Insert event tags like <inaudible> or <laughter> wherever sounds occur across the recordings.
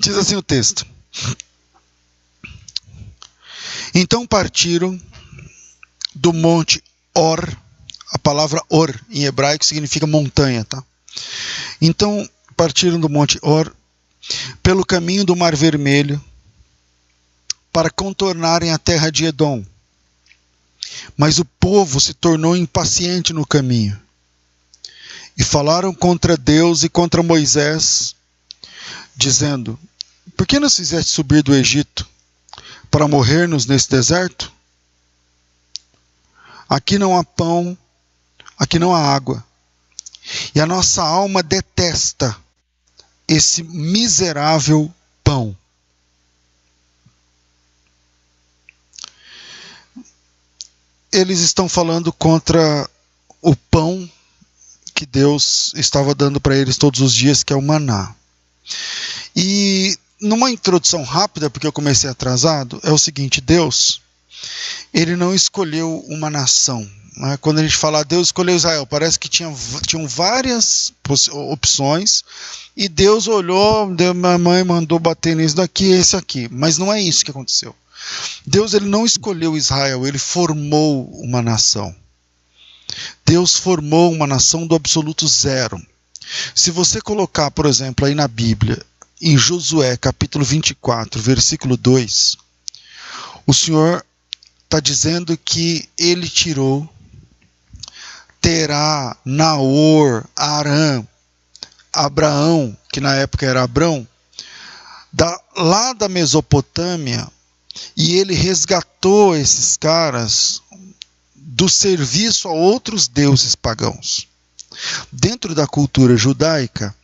Diz assim o texto. Então partiram do monte Or, a palavra Or em hebraico significa montanha, tá? Então partiram do monte Or pelo caminho do Mar Vermelho para contornarem a terra de Edom. Mas o povo se tornou impaciente no caminho. E falaram contra Deus e contra Moisés, dizendo: Por que nos fizeste subir do Egito para morrermos nesse deserto? Aqui não há pão, aqui não há água. E a nossa alma detesta esse miserável pão. Eles estão falando contra o pão que Deus estava dando para eles todos os dias, que é o maná. E numa introdução rápida, porque eu comecei atrasado, é o seguinte: Deus, ele não escolheu uma nação. Né? Quando a gente fala Deus escolheu Israel, parece que tinha, tinham várias opções e Deus olhou, minha mãe mandou bater nisso daqui, esse aqui. Mas não é isso que aconteceu. Deus ele não escolheu Israel, ele formou uma nação. Deus formou uma nação do absoluto zero. Se você colocar, por exemplo, aí na Bíblia, em Josué capítulo 24, versículo 2, o Senhor está dizendo que ele tirou Terá, Naor, Arã, Abraão, que na época era Abrão, da, lá da Mesopotâmia, e ele resgatou esses caras do serviço a outros deuses pagãos. Dentro da cultura judaica,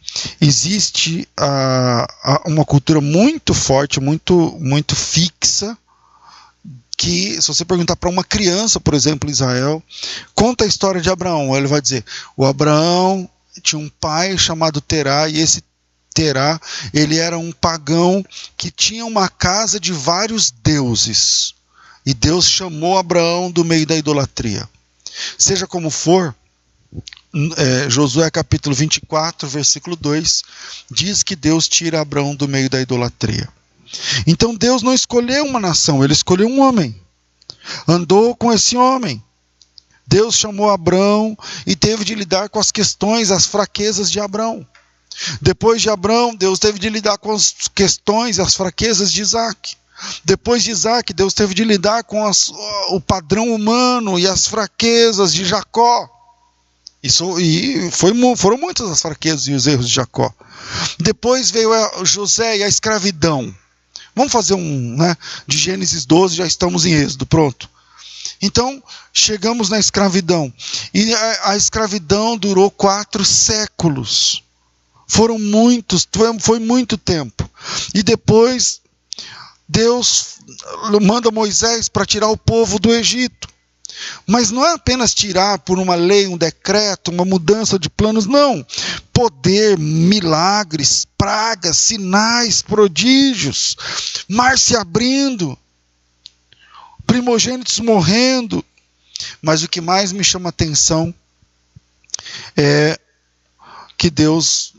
existe uh, uma cultura muito forte, muito, muito fixa, que, se você perguntar para uma criança, por exemplo, Israel, conta a história de Abraão. Ele vai dizer: o Abraão tinha um pai chamado Terá, e esse Terá, ele era um pagão que tinha uma casa de vários deuses. E Deus chamou Abraão do meio da idolatria. Seja como for, é, Josué capítulo 24, versículo 2, diz que Deus tira Abraão do meio da idolatria. Então Deus não escolheu uma nação, ele escolheu um homem. Andou com esse homem. Deus chamou Abraão e teve de lidar com as questões, as fraquezas de Abraão. Depois de Abraão, Deus teve de lidar com as questões, as fraquezas de Isaac. Depois de Isaac, Deus teve de lidar com as, o padrão humano e as fraquezas de Jacó. Isso, e foi, foram muitas as fraquezas e os erros de Jacó. Depois veio José e a escravidão. Vamos fazer um, né? De Gênesis 12, já estamos em Êxodo, pronto. Então, chegamos na escravidão. E a, a escravidão durou quatro séculos. Foram muitos, foi, foi muito tempo. E depois Deus manda Moisés para tirar o povo do Egito. Mas não é apenas tirar por uma lei, um decreto, uma mudança de planos, não. Poder, milagres, pragas, sinais, prodígios, mar se abrindo, primogênitos morrendo. Mas o que mais me chama atenção é que Deus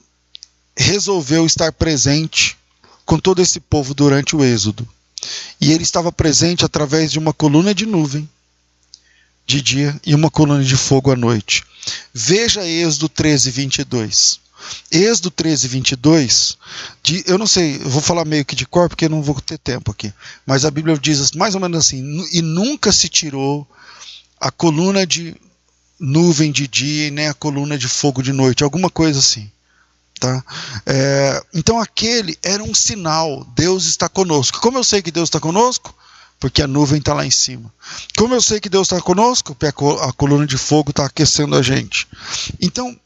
resolveu estar presente com todo esse povo durante o Êxodo. E ele estava presente através de uma coluna de nuvem de dia e uma coluna de fogo à noite. Veja Êxodo 13, 22. Êxodo 13, 22, de, eu não sei, eu vou falar meio que de cor porque não vou ter tempo aqui, mas a Bíblia diz mais ou menos assim: e nunca se tirou a coluna de nuvem de dia e nem a coluna de fogo de noite, alguma coisa assim. Tá? É, então aquele era um sinal, Deus está conosco. Como eu sei que Deus está conosco? Porque a nuvem está lá em cima. Como eu sei que Deus está conosco? A coluna de fogo está aquecendo a gente. Então,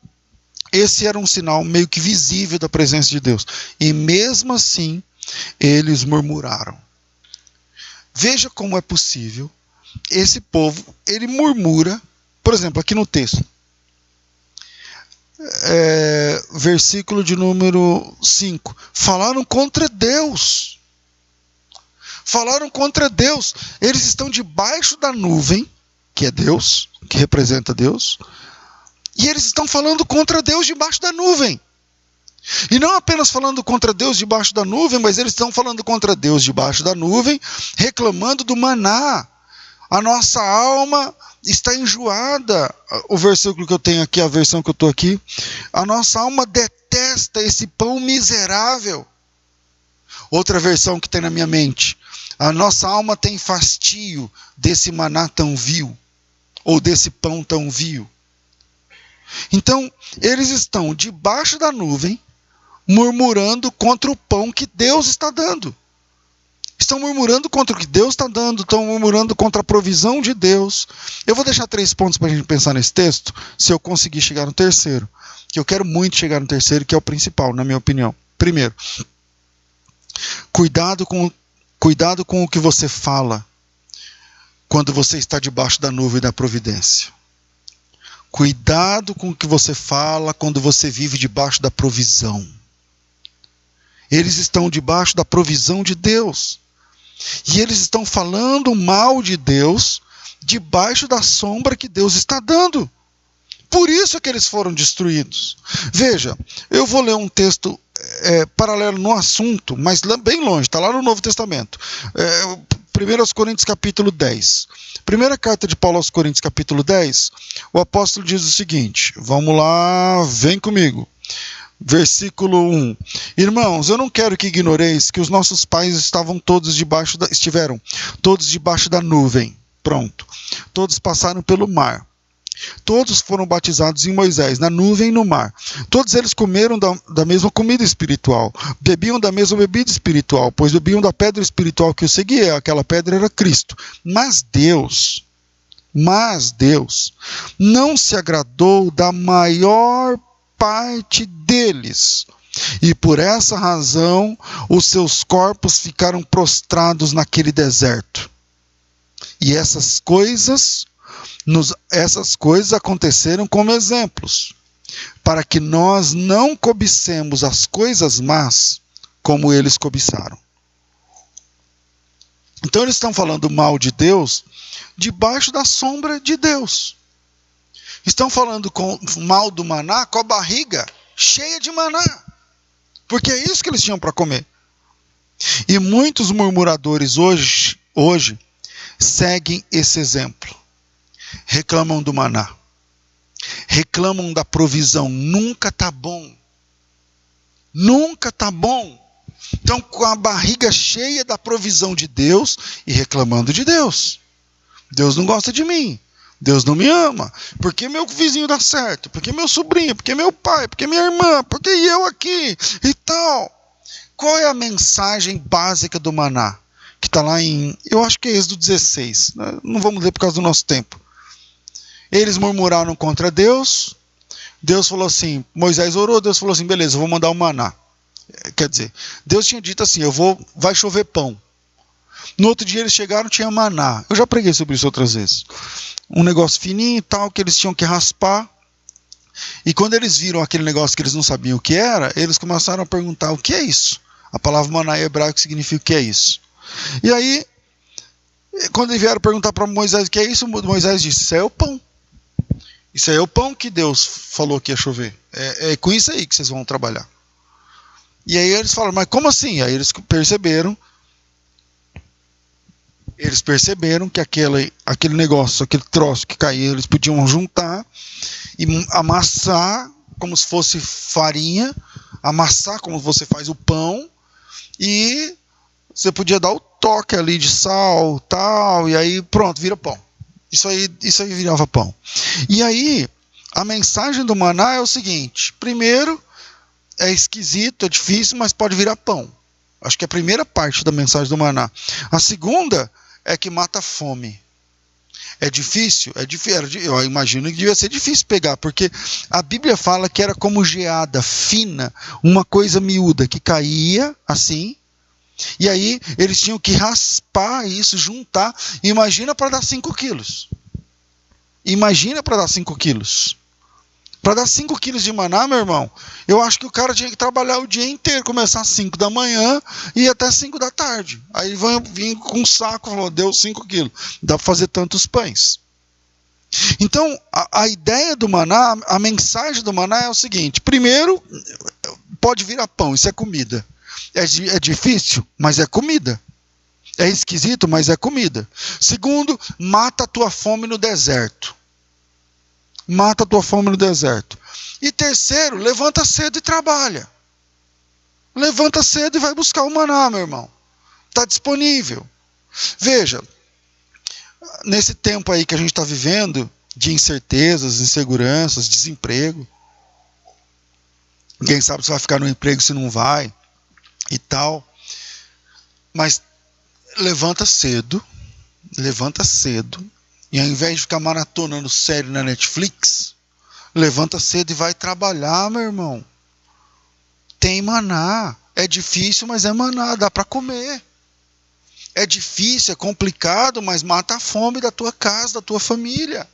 esse era um sinal meio que visível da presença de Deus. E mesmo assim, eles murmuraram. Veja como é possível. Esse povo, ele murmura, por exemplo, aqui no texto é, versículo de número 5. Falaram contra Deus. Falaram contra Deus. Eles estão debaixo da nuvem, que é Deus, que representa Deus, e eles estão falando contra Deus debaixo da nuvem. E não apenas falando contra Deus debaixo da nuvem, mas eles estão falando contra Deus debaixo da nuvem, reclamando do maná. A nossa alma está enjoada. O versículo que eu tenho aqui, a versão que eu estou aqui. A nossa alma detesta esse pão miserável. Outra versão que tem na minha mente. A nossa alma tem fastio desse maná tão vil, ou desse pão tão vil. Então, eles estão debaixo da nuvem, murmurando contra o pão que Deus está dando. Estão murmurando contra o que Deus está dando, estão murmurando contra a provisão de Deus. Eu vou deixar três pontos para a gente pensar nesse texto, se eu conseguir chegar no terceiro. Que eu quero muito chegar no terceiro, que é o principal, na minha opinião. Primeiro, cuidado com, cuidado com o que você fala quando você está debaixo da nuvem da providência. Cuidado com o que você fala quando você vive debaixo da provisão. Eles estão debaixo da provisão de Deus. E eles estão falando mal de Deus debaixo da sombra que Deus está dando. Por isso é que eles foram destruídos. Veja, eu vou ler um texto é, paralelo no assunto, mas bem longe, está lá no Novo Testamento. É, 1 Coríntios capítulo 10. Primeira carta de Paulo aos Coríntios capítulo 10, o apóstolo diz o seguinte: vamos lá, vem comigo versículo 1. Irmãos, eu não quero que ignoreis que os nossos pais estavam todos debaixo da, estiveram todos debaixo da nuvem. Pronto. Todos passaram pelo mar. Todos foram batizados em Moisés, na nuvem e no mar. Todos eles comeram da, da, mesma comida espiritual, bebiam da mesma bebida espiritual, pois bebiam da pedra espiritual que o seguia, aquela pedra era Cristo. Mas Deus, mas Deus, não se agradou da maior parte deles. E por essa razão os seus corpos ficaram prostrados naquele deserto. E essas coisas, nos, essas coisas aconteceram como exemplos, para que nós não cobicemos as coisas más como eles cobiçaram. Então eles estão falando mal de Deus debaixo da sombra de Deus. Estão falando com, mal do maná com a barriga cheia de maná. Porque é isso que eles tinham para comer. E muitos murmuradores hoje, hoje seguem esse exemplo. Reclamam do maná. Reclamam da provisão. Nunca tá bom. Nunca tá bom. Então, com a barriga cheia da provisão de Deus e reclamando de Deus. Deus não gosta de mim. Deus não me ama. Porque meu vizinho dá certo. Porque meu sobrinho. Porque meu pai. Porque minha irmã. Porque eu aqui. E tal. Qual é a mensagem básica do maná? Que está lá em. Eu acho que é Êxodo 16. Né? Não vamos ler por causa do nosso tempo. Eles murmuraram contra Deus. Deus falou assim: Moisés orou. Deus falou assim: beleza, eu vou mandar o maná. Quer dizer, Deus tinha dito assim: eu vou, vai chover pão. No outro dia eles chegaram, tinha maná. Eu já preguei sobre isso outras vezes um negócio fininho e tal, que eles tinham que raspar. E quando eles viram aquele negócio que eles não sabiam o que era, eles começaram a perguntar: o que é isso? A palavra maná em hebraico significa o que é isso. E aí, quando eles vieram perguntar para Moisés o que é isso, Moisés disse: Isso é o pão. Isso aí é o pão que Deus falou que ia chover. É, é com isso aí que vocês vão trabalhar. E aí eles falaram: Mas como assim? Aí eles perceberam eles perceberam que aquele, aquele negócio, aquele troço que caía, eles podiam juntar e amassar como se fosse farinha, amassar como você faz o pão e você podia dar o toque ali de sal, tal, e aí pronto, vira pão. Isso aí, isso aí virava pão. E aí, a mensagem do maná é o seguinte: primeiro, é esquisito, é difícil, mas pode virar pão. Acho que é a primeira parte da mensagem do maná. A segunda é que mata a fome. É difícil? É difícil. Eu imagino que devia ser difícil pegar, porque a Bíblia fala que era como geada fina, uma coisa miúda que caía assim, e aí eles tinham que raspar isso, juntar. Imagina para dar 5 quilos. Imagina para dar 5 quilos. Para dar 5 quilos de maná, meu irmão, eu acho que o cara tinha que trabalhar o dia inteiro, começar às 5 da manhã e ir até 5 da tarde. Aí vem com um saco, falou, deu 5 quilos. Dá para fazer tantos pães. Então, a, a, ideia do maná, a mensagem do maná é o seguinte: primeiro, pode virar pão, isso é comida. É, é difícil, mas é comida. É esquisito, mas é comida. Segundo, mata a tua fome no deserto. Mata a tua fome no deserto. E terceiro, levanta cedo e trabalha. Levanta cedo e vai buscar o maná, meu irmão. Está disponível. Veja, nesse tempo aí que a gente está vivendo, de incertezas, inseguranças, desemprego. Ninguém sabe se vai ficar no emprego, se não vai e tal. Mas levanta cedo, levanta cedo, e ao invés de ficar maratonando série na Netflix, levanta cedo e vai trabalhar, meu irmão. Tem maná. É difícil, mas é maná, dá para comer. É difícil, é complicado, mas mata a fome da tua casa, da tua família.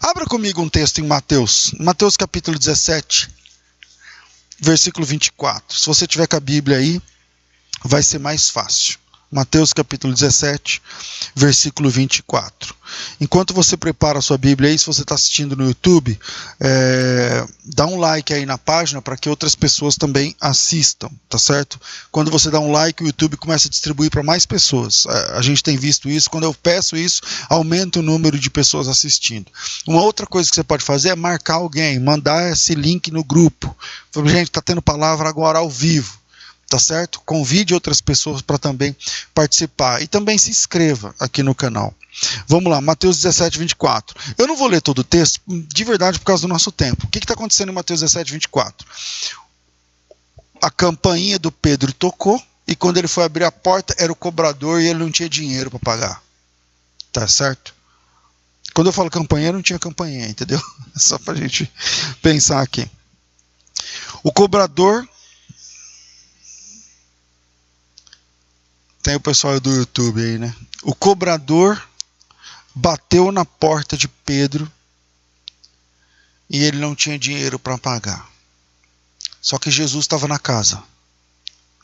Abra comigo um texto em Mateus, Mateus capítulo 17, versículo 24. Se você tiver com a Bíblia aí, vai ser mais fácil. Mateus capítulo 17, versículo 24. Enquanto você prepara a sua Bíblia aí, se você está assistindo no YouTube, é, dá um like aí na página para que outras pessoas também assistam, tá certo? Quando você dá um like, o YouTube começa a distribuir para mais pessoas. A, a gente tem visto isso. Quando eu peço isso, aumenta o número de pessoas assistindo. Uma outra coisa que você pode fazer é marcar alguém, mandar esse link no grupo. Gente, está tendo palavra agora ao vivo tá certo? Convide outras pessoas para também participar e também se inscreva aqui no canal. Vamos lá, Mateus 17, 24. Eu não vou ler todo o texto, de verdade, por causa do nosso tempo. O que está acontecendo em Mateus 17, 24? A campainha do Pedro tocou e quando ele foi abrir a porta era o cobrador e ele não tinha dinheiro para pagar. Tá certo? Quando eu falo campainha, não tinha campainha, entendeu? <laughs> Só para gente pensar aqui. O cobrador Tem o pessoal do YouTube aí, né? O cobrador bateu na porta de Pedro e ele não tinha dinheiro para pagar. Só que Jesus estava na casa.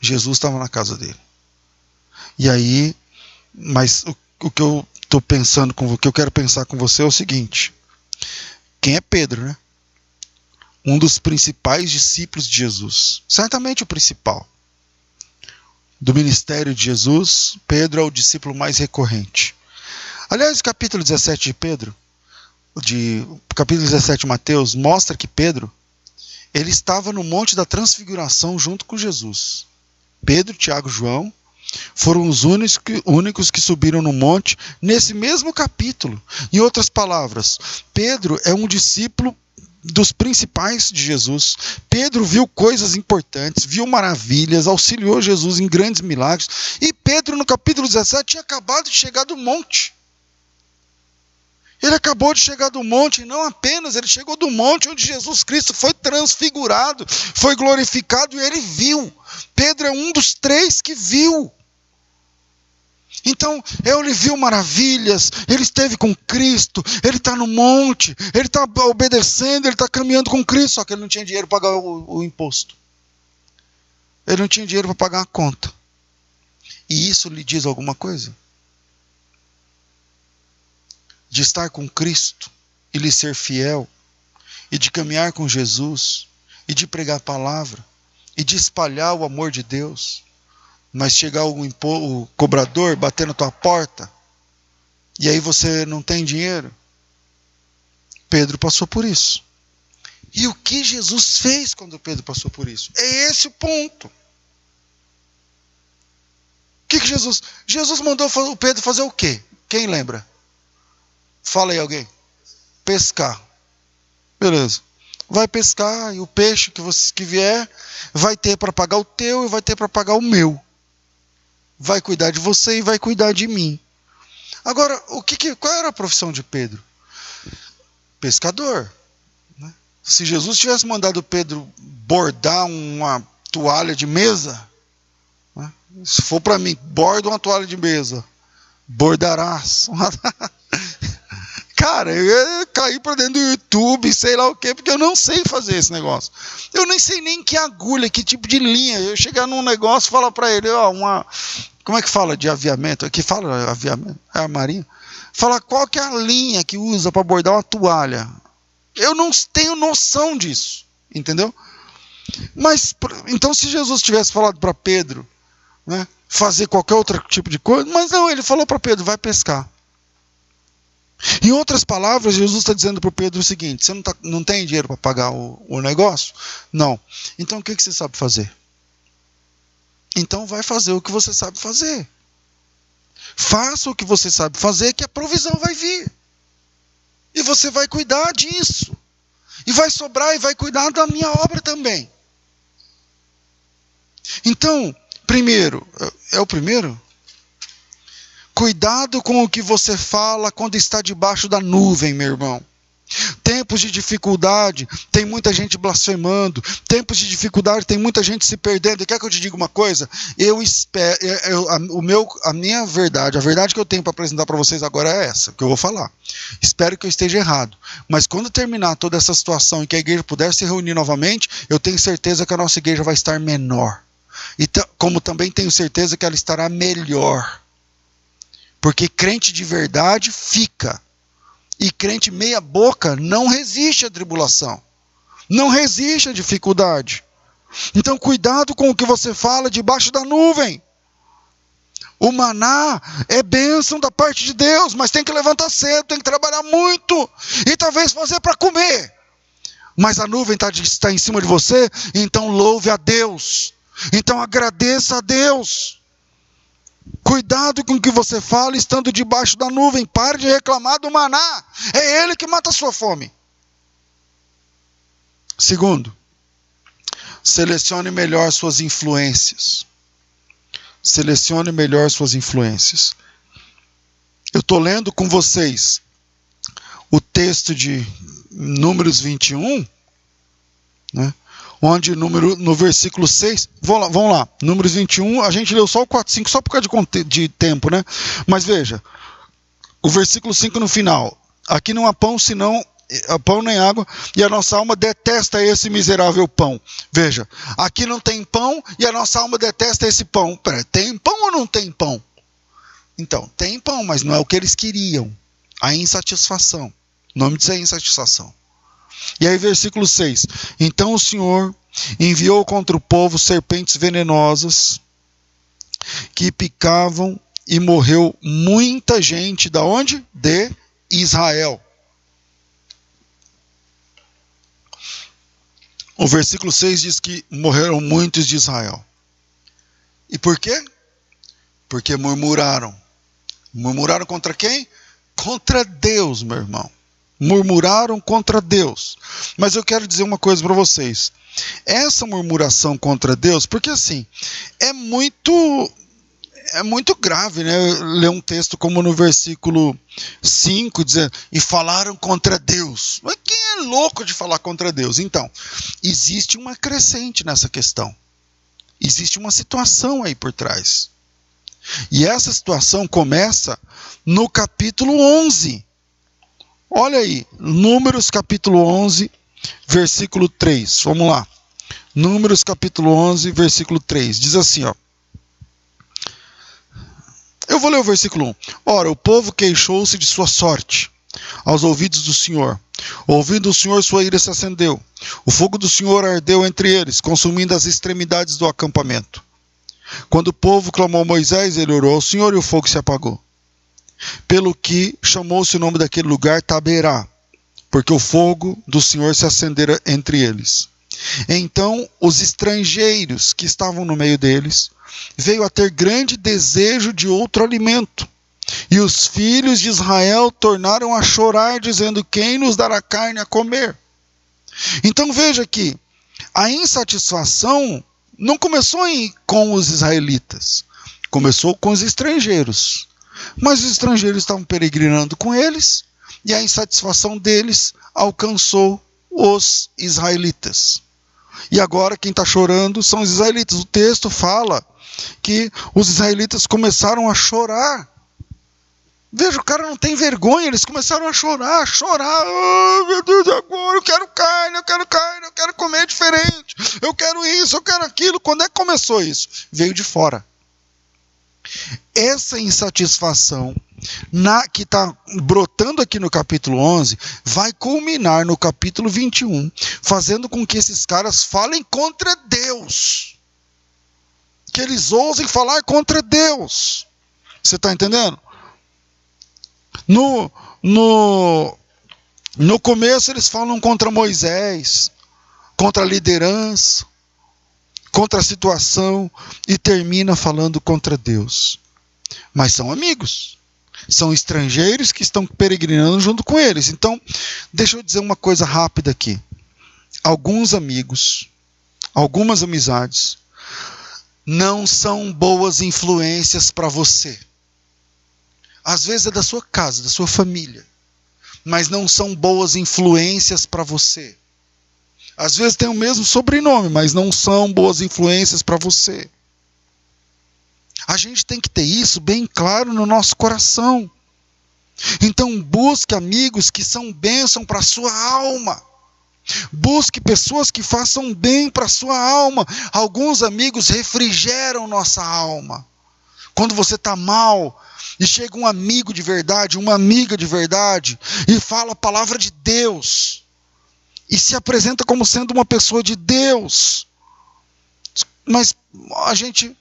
Jesus estava na casa dele. E aí, mas o, o que eu estou pensando com o que eu quero pensar com você é o seguinte: quem é Pedro, né? Um dos principais discípulos de Jesus, certamente o principal do ministério de Jesus, Pedro é o discípulo mais recorrente. Aliás, o capítulo 17 de Pedro, de capítulo 17 de Mateus, mostra que Pedro ele estava no monte da transfiguração junto com Jesus. Pedro, Tiago e João foram os únicos que subiram no monte nesse mesmo capítulo. Em outras palavras, Pedro é um discípulo dos principais de Jesus. Pedro viu coisas importantes, viu maravilhas, auxiliou Jesus em grandes milagres. E Pedro, no capítulo 17, tinha acabado de chegar do monte. Ele acabou de chegar do monte, e não apenas, ele chegou do monte onde Jesus Cristo foi transfigurado, foi glorificado e ele viu. Pedro é um dos três que viu. Então, ele viu maravilhas, ele esteve com Cristo, ele está no monte, ele está obedecendo, ele está caminhando com Cristo, só que ele não tinha dinheiro para pagar o, o imposto. Ele não tinha dinheiro para pagar a conta. E isso lhe diz alguma coisa? De estar com Cristo e lhe ser fiel, e de caminhar com Jesus, e de pregar a palavra, e de espalhar o amor de Deus mas chegar o, o cobrador bater na tua porta e aí você não tem dinheiro. Pedro passou por isso. E o que Jesus fez quando Pedro passou por isso? É esse o ponto. O que, que Jesus. Jesus mandou o Pedro fazer o quê? Quem lembra? Fala aí alguém. Pescar. Beleza. Vai pescar e o peixe que você que vier vai ter para pagar o teu e vai ter para pagar o meu vai cuidar de você e vai cuidar de mim. Agora, o que, que qual era a profissão de Pedro? Pescador. Né? Se Jesus tivesse mandado Pedro bordar uma toalha de mesa, né? se for para mim, borda uma toalha de mesa, bordarás. <laughs> Cara, eu cair para dentro do YouTube, sei lá o quê, porque eu não sei fazer esse negócio. Eu nem sei nem que agulha, que tipo de linha. Eu chegar num negócio e falar para ele, ó, uma, como é que fala de aviamento? Aqui fala aviamento, é a marinha. falar qual que é a linha que usa para bordar uma toalha. Eu não tenho noção disso, entendeu? Mas então se Jesus tivesse falado para Pedro, né, fazer qualquer outro tipo de coisa, mas não, ele falou para Pedro, vai pescar. Em outras palavras, Jesus está dizendo para Pedro o seguinte: você não, tá, não tem dinheiro para pagar o, o, negócio? Não. Então o que, que você sabe fazer? Então vai fazer o que você sabe fazer. Faça o que você sabe fazer, que a provisão vai vir. E você vai cuidar disso. E vai sobrar e vai cuidar da minha obra também. Então, primeiro, é o primeiro? Cuidado com o que você fala quando está debaixo da nuvem, meu irmão. Tempos de dificuldade, tem muita gente blasfemando. Tempos de dificuldade, tem muita gente se perdendo. E quer que eu te diga uma coisa? Eu espero, eu, a, o meu, a minha verdade, a verdade que eu tenho para apresentar para vocês agora é essa, que eu vou falar. Espero que eu esteja errado. Mas quando terminar toda essa situação e que a igreja puder se reunir novamente, eu tenho certeza que a nossa igreja vai estar menor. E como também tenho certeza que ela estará melhor. Porque crente de verdade fica. E crente meia-boca não resiste à tribulação. Não resiste à dificuldade. Então, cuidado com o que você fala debaixo da nuvem. O maná é bênção da parte de Deus, mas tem que levantar cedo, tem que trabalhar muito e talvez fazer para comer. Mas a nuvem tá, está em cima de você, então louve a Deus. Então agradeça a Deus. Cuidado com o que você fala estando debaixo da nuvem. Pare de reclamar do maná. É ele que mata a sua fome. Segundo, selecione melhor suas influências. Selecione melhor suas influências. Eu estou lendo com vocês o texto de Números 21, né? Onde número, no versículo 6, vamos lá, lá, números 21, a gente leu só o 4, 5, só por causa de, de tempo, né? Mas veja, o versículo 5 no final, aqui não há pão senão eh, pão nem água, e a nossa alma detesta esse miserável pão. Veja, aqui não tem pão e a nossa alma detesta esse pão. Pera, tem pão ou não tem pão? Então, tem pão, mas não é o que eles queriam. A insatisfação. O nome disso é insatisfação. E aí, versículo 6: Então o Senhor enviou contra o povo serpentes venenosas que picavam e morreu muita gente da onde? De Israel. O versículo 6 diz que morreram muitos de Israel. E por quê? Porque murmuraram. Murmuraram contra quem? Contra Deus, meu irmão murmuraram contra Deus. Mas eu quero dizer uma coisa para vocês. Essa murmuração contra Deus, porque assim, é muito é muito grave, né? Ler um texto como no versículo 5, dizendo, e falaram contra Deus. Mas quem é louco de falar contra Deus? Então, existe uma crescente nessa questão. Existe uma situação aí por trás. E essa situação começa no capítulo 11. Olha aí, Números capítulo 11, versículo 3. Vamos lá. Números capítulo 11, versículo 3. Diz assim, ó. Eu vou ler o versículo 1. Ora, o povo queixou-se de sua sorte aos ouvidos do Senhor. Ouvindo o Senhor, sua ira se acendeu. O fogo do Senhor ardeu entre eles, consumindo as extremidades do acampamento. Quando o povo clamou Moisés, ele orou ao Senhor e o fogo se apagou pelo que chamou-se o nome daquele lugar Taberá, porque o fogo do Senhor se acendera entre eles. Então os estrangeiros que estavam no meio deles veio a ter grande desejo de outro alimento. E os filhos de Israel tornaram a chorar, dizendo: Quem nos dará carne a comer? Então veja que a insatisfação não começou com os israelitas, começou com os estrangeiros. Mas os estrangeiros estavam peregrinando com eles e a insatisfação deles alcançou os israelitas. E agora quem está chorando são os israelitas. O texto fala que os israelitas começaram a chorar. Veja, o cara não tem vergonha, eles começaram a chorar, a chorar. Oh, meu Deus, agora eu quero carne, eu quero carne, eu quero comer diferente, eu quero isso, eu quero aquilo. Quando é que começou isso? Veio de fora. Essa insatisfação na, que está brotando aqui no capítulo 11 vai culminar no capítulo 21, fazendo com que esses caras falem contra Deus. Que eles ousem falar contra Deus. Você está entendendo? No, no, no começo eles falam contra Moisés, contra a liderança, contra a situação e termina falando contra Deus. Mas são amigos. São estrangeiros que estão peregrinando junto com eles. Então, deixa eu dizer uma coisa rápida aqui. Alguns amigos, algumas amizades, não são boas influências para você. Às vezes é da sua casa, da sua família, mas não são boas influências para você. Às vezes tem o mesmo sobrenome, mas não são boas influências para você. A gente tem que ter isso bem claro no nosso coração. Então, busque amigos que são bênção para a sua alma. Busque pessoas que façam bem para a sua alma. Alguns amigos refrigeram nossa alma. Quando você está mal e chega um amigo de verdade, uma amiga de verdade, e fala a palavra de Deus, e se apresenta como sendo uma pessoa de Deus. Mas a gente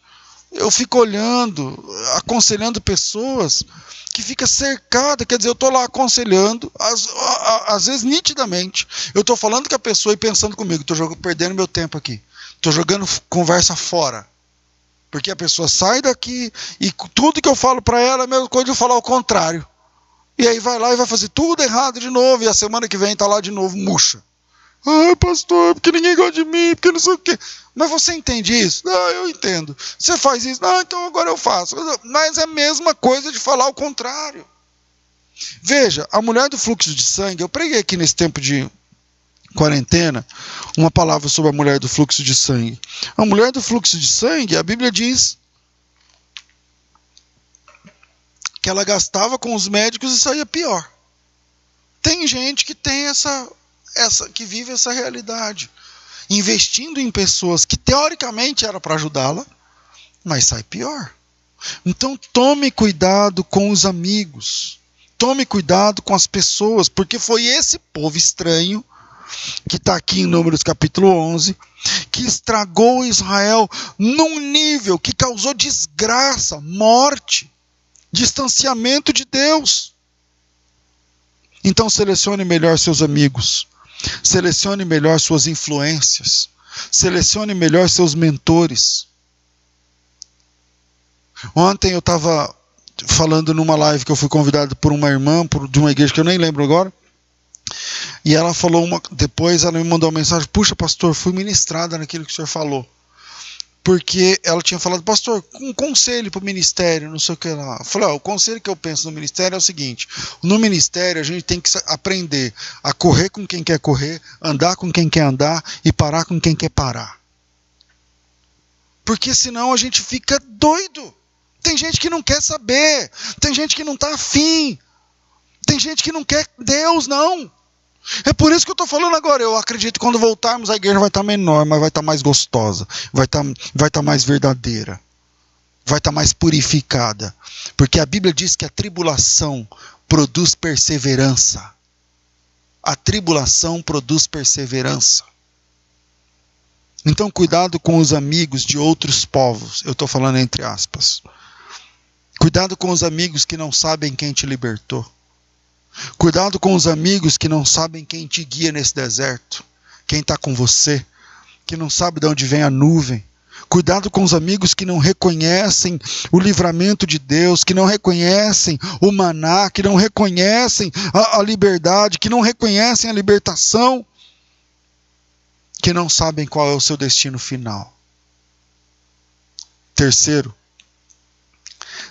eu fico olhando, aconselhando pessoas que fica cercada, quer dizer, eu estou lá aconselhando, às, às, vezes nitidamente, eu estou falando com a pessoa e pensando comigo, estou perdendo meu tempo aqui, estou jogando conversa fora. Porque a pessoa sai daqui e tudo que eu falo para ela é a mesma coisa de eu falar o contrário. E aí vai lá e vai fazer tudo errado de novo, e a semana que vem está lá de novo, murcha. Ah, pastor, porque ninguém gosta de mim, porque não sei o quê. Mas você entende isso? Ah, eu entendo. Você faz isso? Ah, então agora eu faço. Mas é a mesma coisa de falar o contrário. Veja, a mulher do fluxo de sangue, eu preguei aqui nesse tempo de quarentena uma palavra sobre a mulher do fluxo de sangue. A mulher do fluxo de sangue, a Bíblia diz que ela gastava com os médicos e saía pior. Tem gente que tem essa essa que vive essa realidade, investindo em pessoas que teoricamente era para ajudá-la, mas sai pior. Então tome cuidado com os amigos. Tome cuidado com as pessoas, porque foi esse povo estranho que está aqui em Números capítulo 11, que estragou Israel num nível que causou desgraça, morte, distanciamento de Deus. Então selecione melhor seus amigos. Selecione melhor suas influências. Selecione melhor seus mentores. Ontem eu estava falando numa live que eu fui convidado por uma irmã por, de uma igreja que eu nem lembro agora. E ela falou uma. Depois ela me mandou uma mensagem: Puxa, pastor, fui ministrada naquilo que o senhor falou porque ela tinha falado, pastor, um conselho para o ministério, não sei o que lá. Eu falei, ó, o conselho que eu penso no ministério é o seguinte: no ministério a gente tem que aprender a correr com quem quer correr, andar com quem quer andar e parar com quem quer parar. Porque senão a gente fica doido. Tem gente que não quer saber, tem gente que não está afim, tem gente que não quer Deus, não. É por isso que eu estou falando agora. Eu acredito que quando voltarmos a igreja vai estar tá menor, mas vai estar tá mais gostosa, vai estar, tá, vai estar mais verdadeira, vai estar mais purificada. Porque a Bíblia diz que a tribulação produz perseverança. A tribulação produz perseverança. Então, cuidado com os amigos de outros povos. Eu estou falando entre aspas. Cuidado com os amigos que não sabem quem te libertou. Cuidado com os amigos que não sabem quem te guia nesse deserto, quem está com você, que não sabe de onde vem a nuvem. Cuidado com os amigos que não reconhecem o livramento de Deus, que não reconhecem o maná, que não reconhecem a, a liberdade, que não reconhecem a libertação, que não sabem qual é o seu destino final. Terceiro,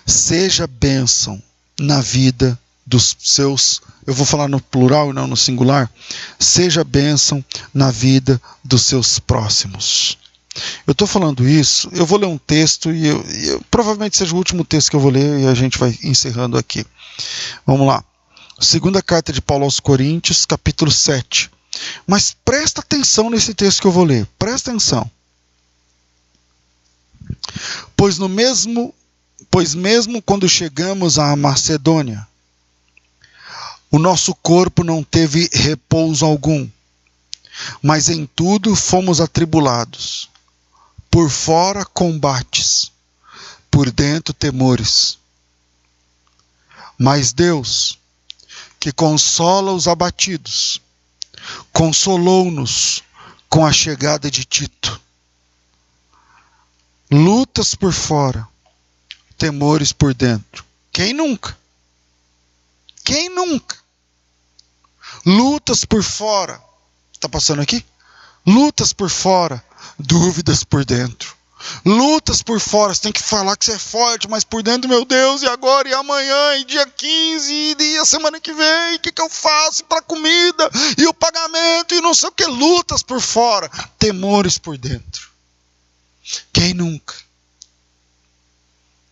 seja bênção na vida dos seus, eu vou falar no plural e não no singular, seja bênção na vida dos seus próximos. Eu estou falando isso, eu vou ler um texto e eu, eu, provavelmente seja o último texto que eu vou ler e a gente vai encerrando aqui. Vamos lá. Segunda carta de Paulo aos Coríntios, capítulo 7. Mas presta atenção nesse texto que eu vou ler. Presta atenção. Pois no mesmo pois mesmo quando chegamos à Macedônia, o nosso corpo não teve repouso algum, mas em tudo fomos atribulados. Por fora, combates, por dentro, temores. Mas Deus, que consola os abatidos, consolou-nos com a chegada de Tito. Lutas por fora, temores por dentro. Quem nunca? Quem nunca? Lutas por fora. Está passando aqui? Lutas por fora, dúvidas por dentro. Lutas por fora, você tem que falar que você é forte, mas por dentro, meu Deus, e agora, e amanhã, e dia 15, e a semana que vem, o que, que eu faço para comida, e o pagamento, e não sei o que, lutas por fora, temores por dentro. Quem nunca?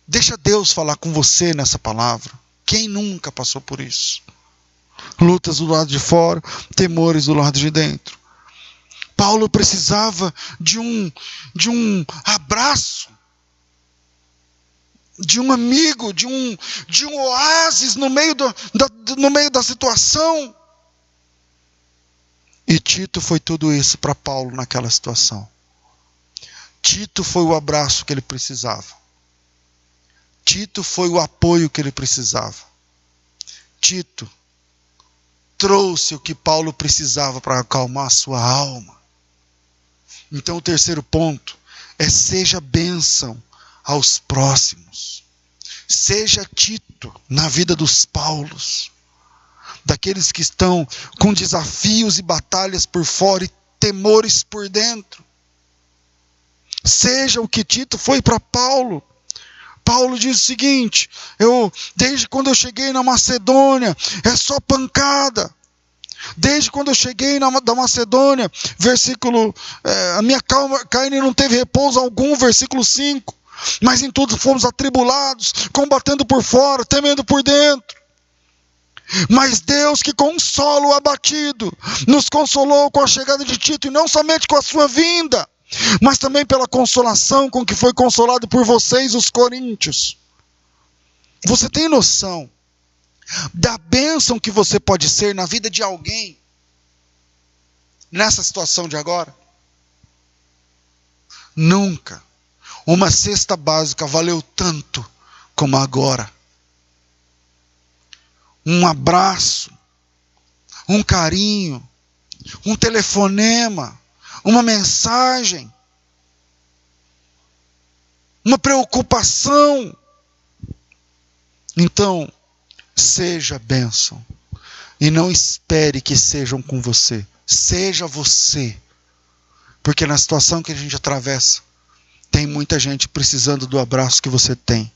Deixa Deus falar com você nessa palavra. Quem nunca passou por isso? Lutas do lado de fora, temores do lado de dentro. Paulo precisava de um de um abraço, de um amigo, de um de um oásis no meio do, da, no meio da situação. E Tito foi tudo isso para Paulo naquela situação. Tito foi o abraço que ele precisava. Tito foi o apoio que ele precisava. Tito trouxe o que Paulo precisava para acalmar a sua alma. Então, o terceiro ponto é seja bênção aos próximos. Seja Tito na vida dos Paulos, daqueles que estão com desafios e batalhas por fora e temores por dentro. Seja o que Tito foi para Paulo. Paulo diz o seguinte: eu desde quando eu cheguei na Macedônia é só pancada. Desde quando eu cheguei na, da Macedônia, versículo, é, a minha calma, carne não teve repouso algum, versículo 5. Mas em tudo fomos atribulados, combatendo por fora, temendo por dentro. Mas Deus que consola o abatido, nos consolou com a chegada de Tito e não somente com a sua vinda mas também pela consolação com que foi consolado por vocês, os coríntios. Você tem noção da bênção que você pode ser na vida de alguém nessa situação de agora? Nunca uma cesta básica valeu tanto como agora. Um abraço, um carinho, um telefonema, uma mensagem, uma preocupação. Então, seja bênção. E não espere que sejam com você. Seja você. Porque na situação que a gente atravessa, tem muita gente precisando do abraço que você tem,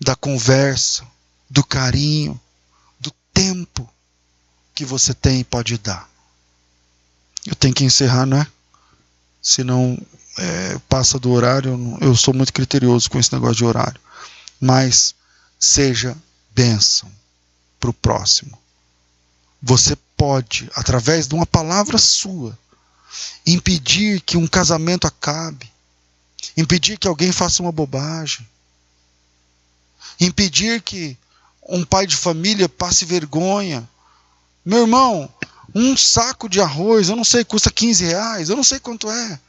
da conversa, do carinho, do tempo que você tem e pode dar. Eu tenho que encerrar, né? Senão é, passa do horário. Eu sou muito criterioso com esse negócio de horário. Mas seja bênção para o próximo. Você pode, através de uma palavra sua, impedir que um casamento acabe, impedir que alguém faça uma bobagem, impedir que um pai de família passe vergonha. Meu irmão, um saco de arroz, eu não sei, custa 15 reais, eu não sei quanto é.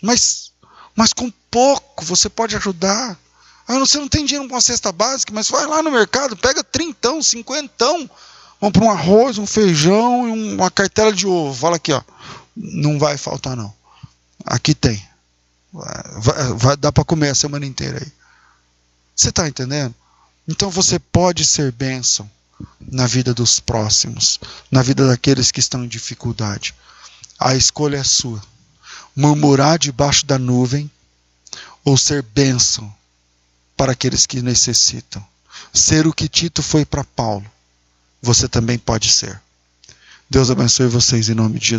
Mas, mas com pouco você pode ajudar. Ah, você não tem dinheiro para uma cesta básica, mas vai lá no mercado, pega trintão, cinquentão, compra um arroz, um feijão e uma cartela de ovo. Fala aqui, ó. Não vai faltar, não. Aqui tem. Vai, vai dar para comer a semana inteira aí. Você está entendendo? Então você pode ser bênção na vida dos próximos, na vida daqueles que estão em dificuldade. A escolha é sua. Murmurar debaixo da nuvem ou ser bênção para aqueles que necessitam. Ser o que Tito foi para Paulo, você também pode ser. Deus abençoe vocês em nome de Jesus.